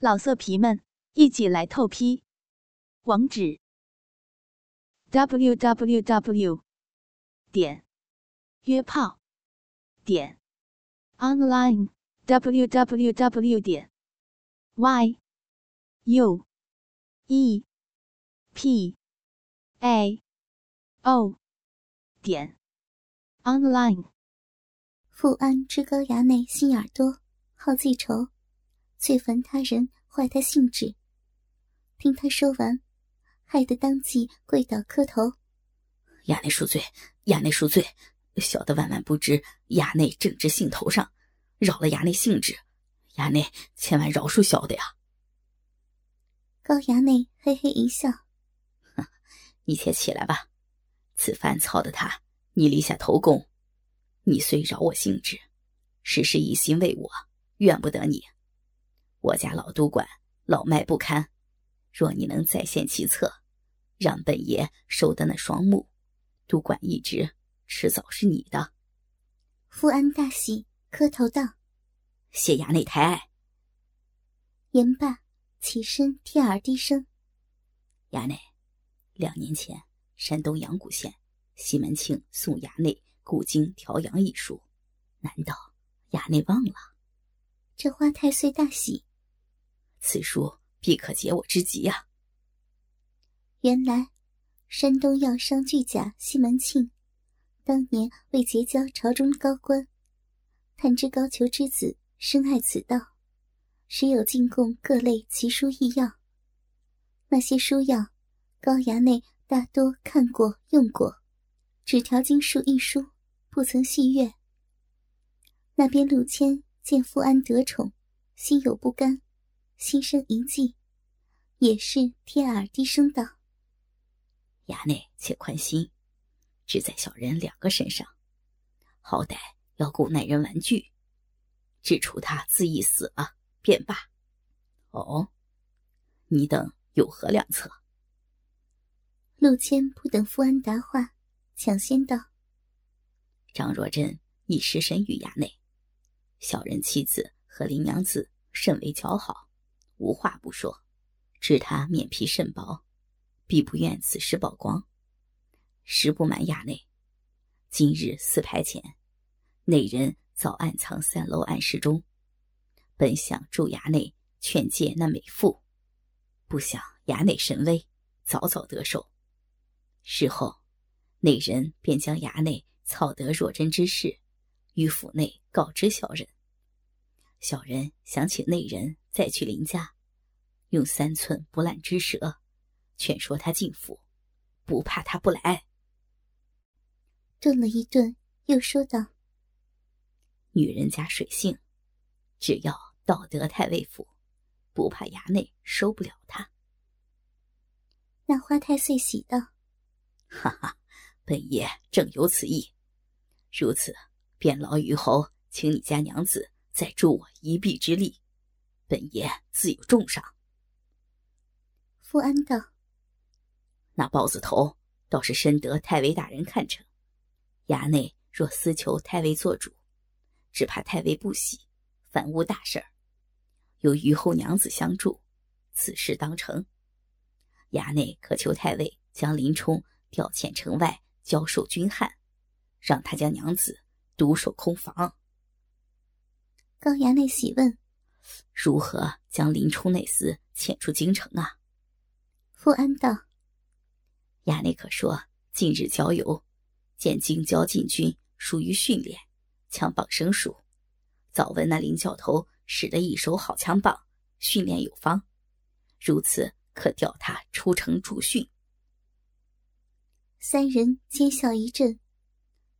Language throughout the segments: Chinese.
老色皮们，一起来透批！网址：w w w 点约炮点 online w w w 点 y u e p a o 点 online。富安之高衙内心眼多，好记仇。最烦他人坏他兴致，听他说完，害得当即跪倒磕头。衙内恕罪，衙内恕罪，小的万万不知衙内正直兴头上，扰了衙内兴致，衙内千万饶恕小的呀。高衙内嘿嘿一笑，哼，你且起来吧，此番操的他，你立下头功，你虽扰我兴致，时时一心为我，怨不得你。我家老督管老迈不堪，若你能再现其策，让本爷收得那双目，督管一职迟早是你的。富安大喜，磕头道：“谢衙内抬爱。”言罢，起身贴耳低声：“衙内，两年前山东阳谷县西门庆送衙内古经调阳一书，难道衙内忘了？”这花太岁大喜。此书必可解我之急呀！原来，山东药商巨贾西门庆，当年为结交朝中高官，探知高俅之子深爱此道，时有进贡各类奇书异药。那些书药，高衙内大多看过用过，只调经术一书，不曾细阅。那边陆谦见富安得宠，心有不甘。心生一计，也是贴耳低声道：“衙内且宽心，只在小人两个身上，好歹要顾耐人玩具。只除他自缢死了便罢。”哦，你等有何良策？陆谦不等富安答话，抢先道：“张若珍已失身于衙内，小人妻子和林娘子甚为交好。”无话不说，知他面皮甚薄，必不愿此事曝光。实不瞒衙内，今日四牌前，内人早暗藏三楼暗室中，本想助衙内劝诫那美妇，不想衙内神威，早早得手。事后，内人便将衙内操得若真之事，于府内告知小人。小人想请内人。再去林家，用三寸不烂之舌，劝说他进府，不怕他不来。顿了一顿，又说道：“女人家水性，只要到德太尉府，不怕衙内收不了他。”那花太岁喜道：“哈哈，本爷正有此意。如此，便劳虞侯，请你家娘子再助我一臂之力。”本爷自有重赏。富安道：“那豹子头倒是深得太尉大人看成。衙内若私求太尉做主，只怕太尉不喜，反误大事儿。有虞后娘子相助，此事当成。衙内可求太尉将林冲调遣城外交授军汉，让他将娘子独守空房。”高衙内喜问。如何将林冲那厮遣出京城啊？富安道：“衙内可说，近日郊游，见京郊禁军疏于训练，枪棒生疏。早闻那林教头使得一手好枪棒，训练有方，如此可调他出城助训。”三人皆笑一阵，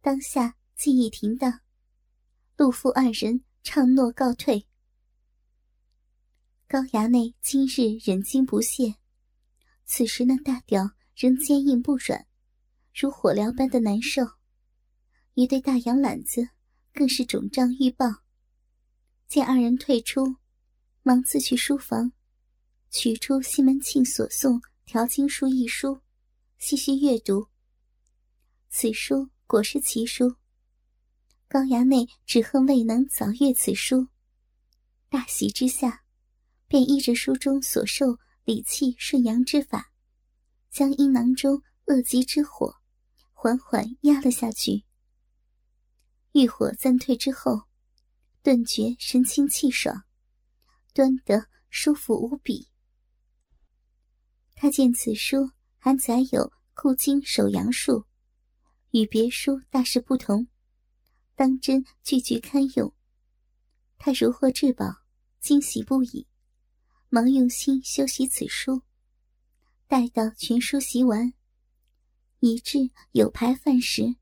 当下记忆停当，陆父二人唱诺告退。高衙内今日忍惊不懈，此时那大屌仍坚硬不软，如火燎般的难受。一对大羊懒子更是肿胀欲爆。见二人退出，忙自去书房，取出西门庆所送《调经书》一书，细细阅读。此书果是奇书。高衙内只恨未能早阅此书，大喜之下。便依着书中所授理气顺阳之法，将阴囊中恶疾之火缓缓压了下去。欲火暂退之后，顿觉神清气爽，端得舒服无比。他见此书还载有固精守阳术，与别书大是不同，当真句句堪用。他如获至宝，惊喜不已，忙用心修习此书。待到全书习完，以至有牌饭时，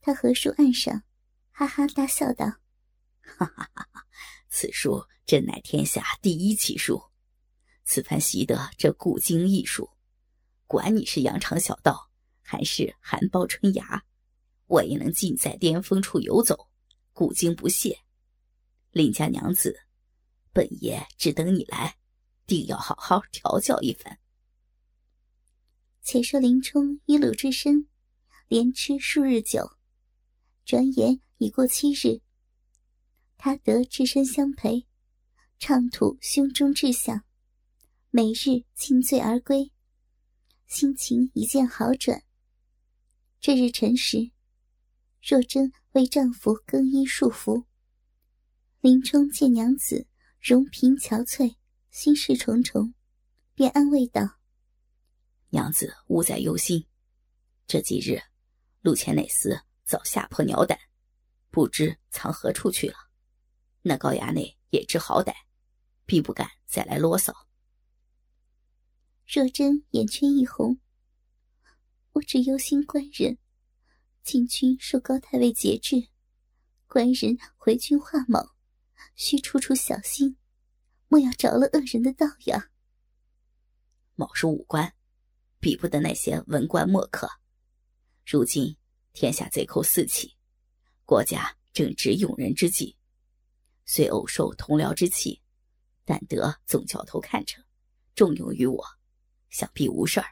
他合书案上。哈哈大笑道：“哈哈哈哈！此书真乃天下第一奇书。此番习得这古今艺术，管你是羊肠小道，还是含苞春芽，我也能尽在巅峰处游走，古今不懈。林家娘子，本爷只等你来，定要好好调教一番。”且说林冲一路之深，连吃数日酒，转眼。已过七日，他得智身相陪，畅吐胸中志向，每日尽醉而归，心情一见好转。这日辰时，若真为丈夫更衣束缚，林冲见娘子容颦憔悴，心事重重，便安慰道：“娘子勿再忧心，这几日陆前那厮早吓破鸟胆。”不知藏何处去了，那高衙内也知好歹，必不敢再来啰嗦。若真眼圈一红，我只忧心官人，禁军受高太尉节制，官人回军化卯，需处处小心，莫要着了恶人的道呀。某是武官，比不得那些文官墨客。如今天下贼寇四起。国家正值用人之际，虽偶受同僚之气，但得总教头看着，重用于我，想必无事儿。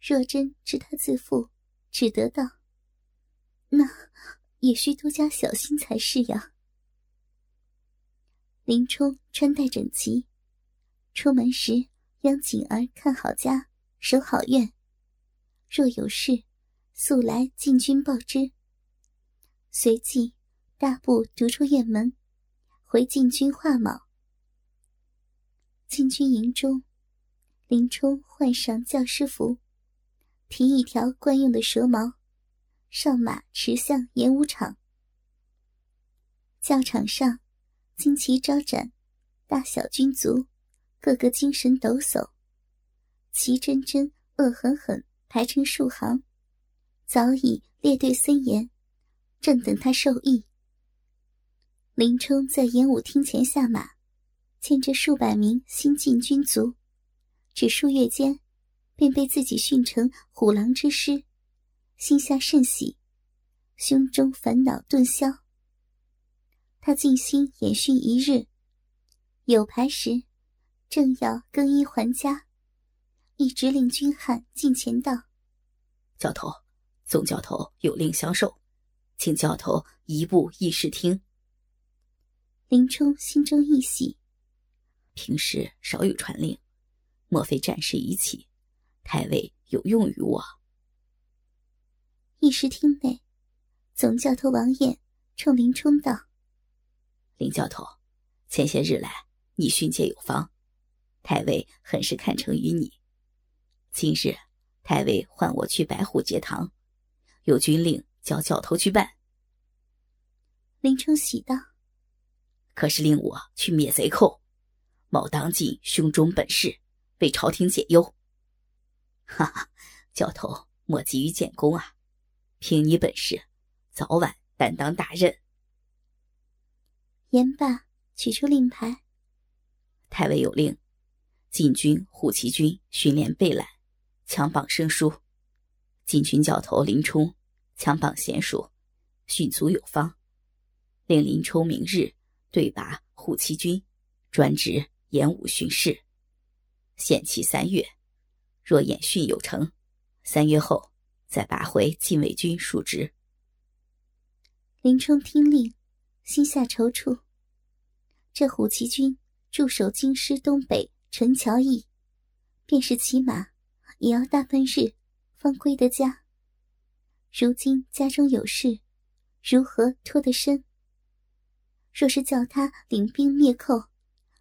若真知他自负，只得道：“那也需多加小心才是呀。”林冲穿戴整齐，出门时央锦儿看好家，守好院，若有事。速来禁军报知。随即大步逐出院门，回禁军画卯。禁军营中，林冲换上教师服，提一条惯用的蛇矛，上马驰向演武场。教场上，旌旗招展，大小军卒个个精神抖擞，齐真真、恶狠狠排成数行。早已列队森严，正等他授意。林冲在演武厅前下马，见这数百名新进军卒，只数月间，便被自己训成虎狼之师，心下甚喜，胸中烦恼顿消。他静心演训一日，有牌时，正要更衣还家，一直令军汉进前道：“教头。”总教头有令相授，请教头移步议事厅。林冲心中一喜，平时少有传令，莫非战事已起，太尉有用于我？议事厅内，总教头王彦冲林冲道：“林教头，前些日来你训诫有方，太尉很是看成于你。今日太尉唤我去白虎节堂。”有军令叫教头去办。林冲喜道：“可是令我去灭贼寇，某当尽胸中本事，为朝廷解忧。”哈哈，教头莫急于建功啊！凭你本事，早晚担当大任。言罢，取出令牌。太尉有令：禁军虎骑军训练备览，强榜生疏。禁军教头林冲，枪榜娴熟，训足有方，令林冲明日对拔护骑军，专职演武巡视。限期三月，若演训有成，三月后再拔回禁卫军述职。林冲听令，心下踌躇，这虎骑军驻守京师东北陈桥驿，便是骑马，也要大半日方归得家。如今家中有事，如何脱得身？若是叫他领兵灭寇，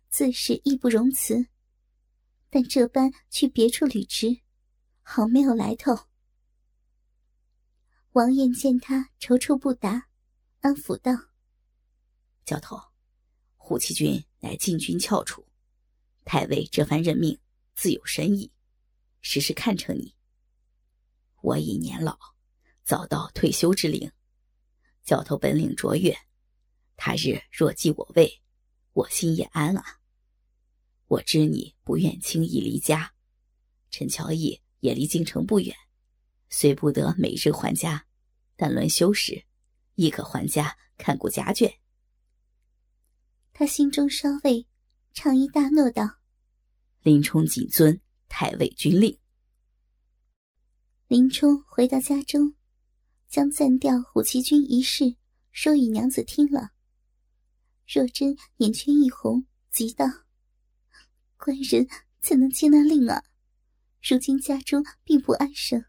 自是义不容辞。但这般去别处履职，好没有来头。王爷见他踌躇不答，安抚道：“教头，虎骑军乃禁军翘楚，太尉这番任命自有深意，时时看成你。我已年老，早到退休之龄，教头本领卓越，他日若继我位，我心也安啊。我知你不愿轻易离家，陈乔义也离京城不远。”虽不得每日还家，但轮休时，亦可还家看顾家眷。他心中稍慰，畅意大诺道：“林冲谨遵太尉军令。”林冲回到家中，将暂调虎骑军一事说与娘子听了。若真眼圈一红，急道：“官人怎能接那令啊？如今家中并不安生。”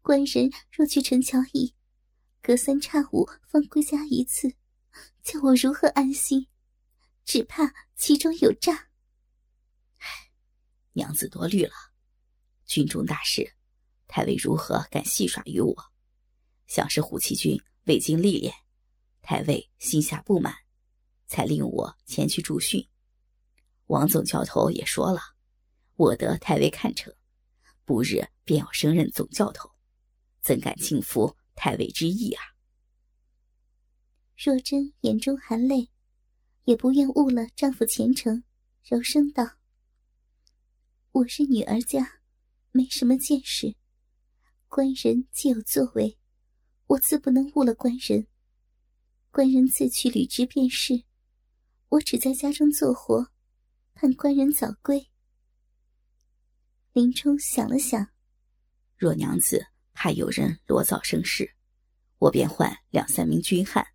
官人若去陈桥驿，隔三差五方归家一次，叫我如何安心？只怕其中有诈。娘子多虑了。军中大事，太尉如何敢戏耍于我？想是虎骑军未经历练，太尉心下不满，才令我前去助训。王总教头也说了，我得太尉看成，不日便要升任总教头。怎敢轻浮太尉之意啊！若真眼中含泪，也不愿误了丈夫前程，柔声道：“我是女儿家，没什么见识。官人既有作为，我自不能误了官人。官人自去履职便是，我只在家中做活，盼官人早归。”林冲想了想，若娘子。怕有人裸造生事，我便唤两三名军汉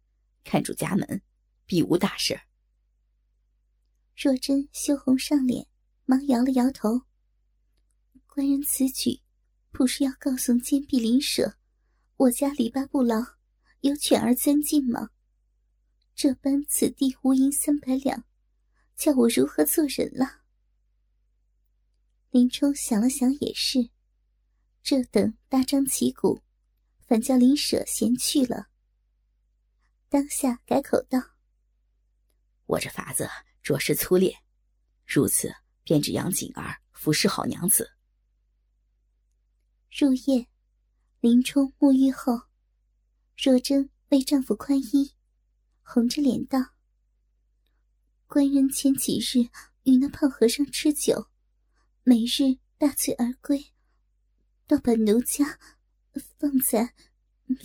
看住家门，必无大事。若真羞红上脸，忙摇了摇头。官人此举，不是要告诉奸婢林舍，我家篱笆不牢，有犬儿钻进吗？这般此地无银三百两，叫我如何做人了？林冲想了想，也是。这等大张旗鼓，反叫林舍嫌去了。当下改口道：“我这法子着实粗劣，如此便只养锦儿服侍好娘子。”入夜，林冲沐浴后，若真为丈夫宽衣，红着脸道：“官人前几日与那胖和尚吃酒，每日大醉而归。”倒把奴家放在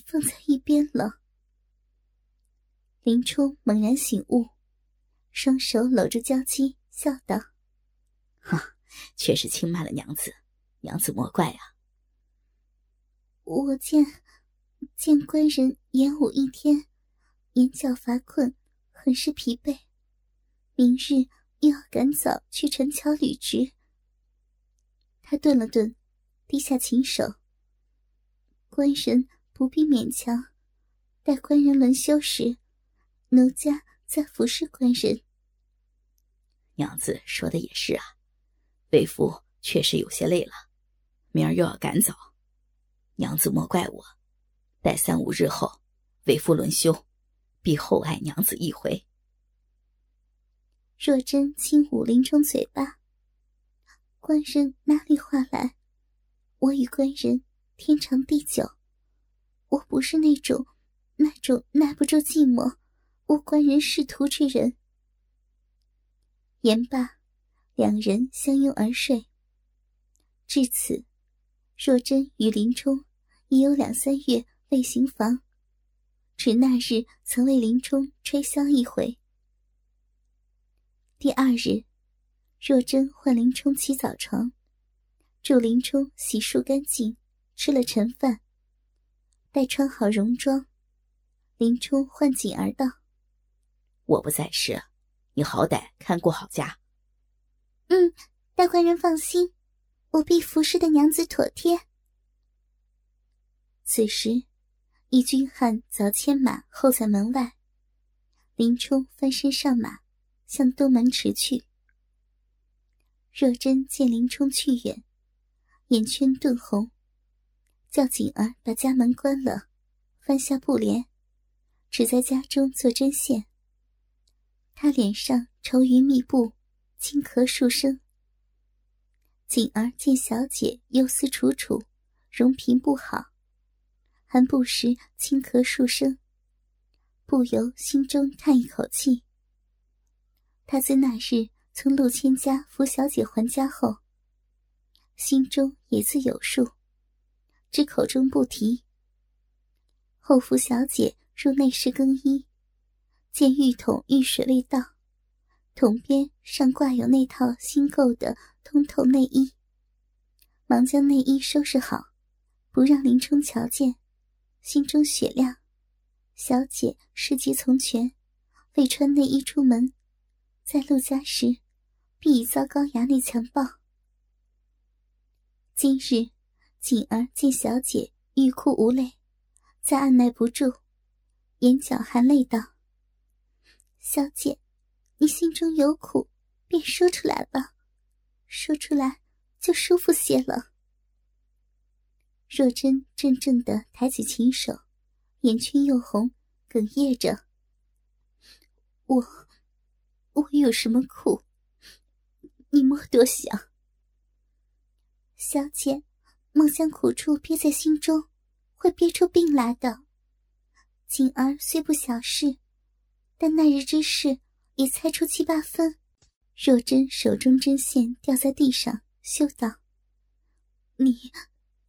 放在一边了。林冲猛然醒悟，双手搂住娇妻，笑道：“哈，却是轻慢了娘子，娘子莫怪啊。我见见官人演武一天，眼角乏困，很是疲惫，明日又要赶早去陈桥履职。”他顿了顿。低下琴手，官人不必勉强。待官人轮休时，奴家再服侍官人。娘子说的也是啊，为夫确实有些累了，明儿又要赶早，娘子莫怪我。待三五日后，为夫轮休，必厚爱娘子一回。若真轻捂林冲嘴巴，官人哪里话来？我与官人天长地久，我不是那种那种耐不住寂寞、无官人仕途之人。言罢，两人相拥而睡。至此，若真与林冲已有两三月未行房，只那日曾为林冲吹箫一回。第二日，若真唤林冲起早床。祝林冲洗漱干净，吃了晨饭，待穿好戎装，林冲唤锦儿道：“我不在时，你好歹看顾好家。嗯，大官人放心，我必服侍的娘子妥帖。此时，一军汉早牵马候在门外。林冲翻身上马，向东门驰去。若真见林冲去远，眼圈顿红，叫锦儿把家门关了，翻下布帘，只在家中做针线。他脸上愁云密布，轻咳数声。锦儿见小姐忧思楚楚，容平不好，还不时轻咳数声。不由心中叹一口气。他自那日从陆谦家扶小姐还家后，心中也自有数，只口中不提。后扶小姐入内室更衣，见浴桶浴水未到，桶边上挂有那套新购的通透内衣，忙将内衣收拾好，不让林冲瞧见，心中雪亮。小姐事急从权，未穿内衣出门，在陆家时，必已遭高衙内强暴。今日锦儿见小姐欲哭无泪，再按耐不住，眼角含泪道：“小姐，你心中有苦，便说出来吧，说出来就舒服些了。”若真怔怔的抬起琴手。眼圈又红，哽咽着：“我，我有什么苦？你莫多想。小姐，莫将苦处憋在心中，会憋出病来的。锦儿虽不小事，但那日之事也猜出七八分。”若真手中针线掉在地上，羞道：“你，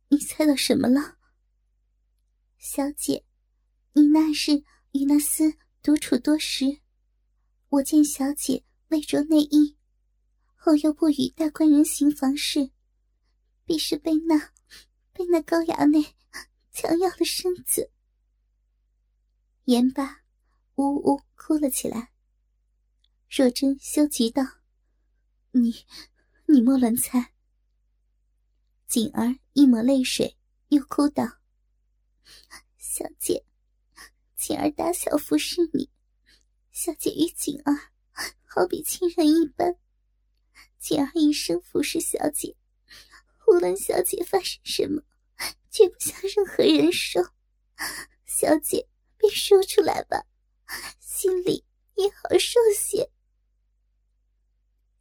你猜到什么了？小姐。”你那日与那厮独处多时，我见小姐未着内衣，后又不与大官人行房事，必是被那被那高衙内强要了身子。言罢，呜呜哭了起来。若真羞急道：“你，你莫乱猜。”锦儿一抹泪水，又哭道：“ 小姐。”锦儿打小服侍你，小姐与锦儿好比亲人一般。锦儿一生服侍小姐，无论小姐发生什么，绝不向任何人说。小姐便说出来吧，心里也好受些。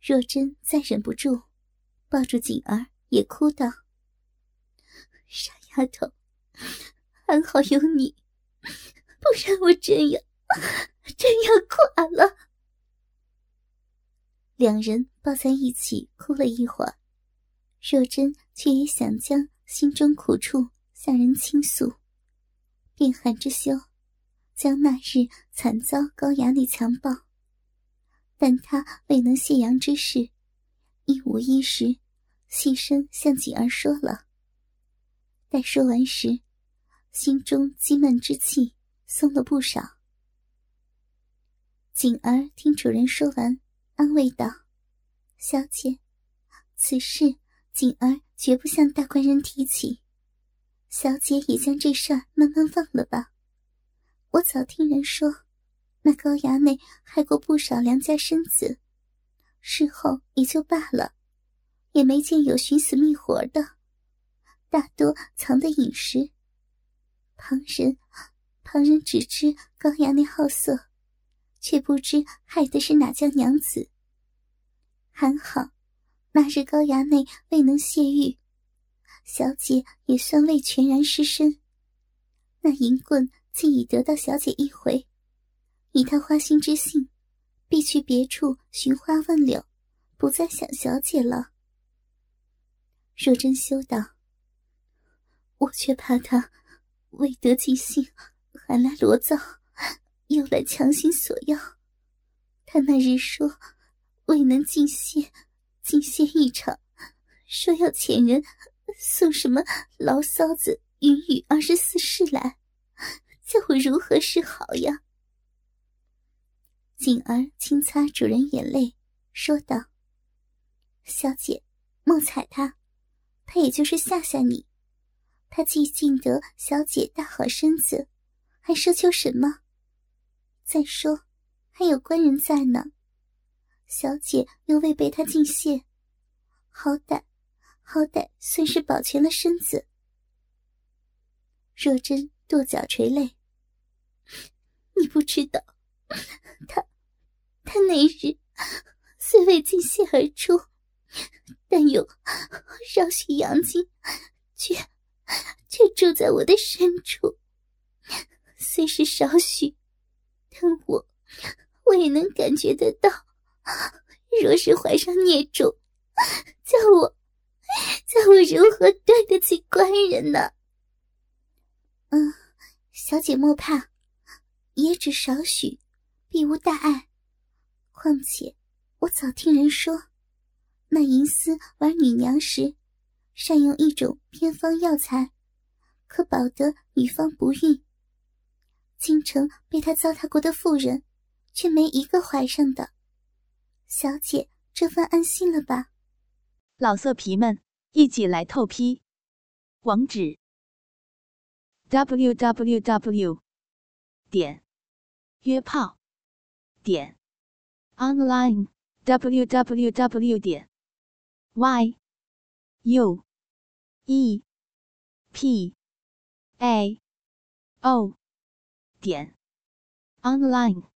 若真再忍不住，抱住锦儿也哭道：“傻丫头，还好有你。”不然我真要 真要垮了。两人抱在一起哭了一会儿，若真却也想将心中苦处向人倾诉，便含着羞，将那日惨遭高衙内强暴，但他未能泄阳之事，一五一十细声向锦儿说了。待说完时，心中积闷之气。松了不少。锦儿听主人说完，安慰道：“小姐，此事锦儿绝不向大官人提起。小姐也将这事儿慢慢忘了吧。我早听人说，那高衙内害过不少良家生子，事后也就罢了，也没见有寻死觅活的，大多藏得隐实。旁人。”旁人只知高衙内好色，却不知害的是哪家娘子。还好，那日高衙内未能泄欲，小姐也算未全然失身。那银棍既已得到小姐一回，以他花心之性，必去别处寻花问柳，不再想小姐了。若真修道：“我却怕他未得尽兴。”还来罗造，又来强行索要。他那日说未能尽歇，尽歇一场，说要遣人送什么牢骚子、云雨二十四式来，叫我如何是好呀？锦儿轻擦主人眼泪，说道：“小姐，莫睬他，他也就是吓吓你。他既尽得小姐大好身子，还奢求什么？再说，还有官人在呢。小姐又未被他尽泄，好歹，好歹算是保全了身子。”若真跺脚垂泪：“ 你不知道，他，他那日虽未尽泄而出，但有少许阳精，却却住在我的深处。虽是少许，但我我也能感觉得到。若是怀上孽种，叫我叫我如何对得起官人呢？”嗯，小姐莫怕，也只少许，必无大碍。况且我早听人说，那银丝玩女娘时，善用一种偏方药材，可保得女方不孕。京城被他糟蹋过的妇人，却没一个怀上的。小姐这番安心了吧？老色皮们，一起来透批，网址。www. 点约炮点 online www. 点 y u e p a o 点。Online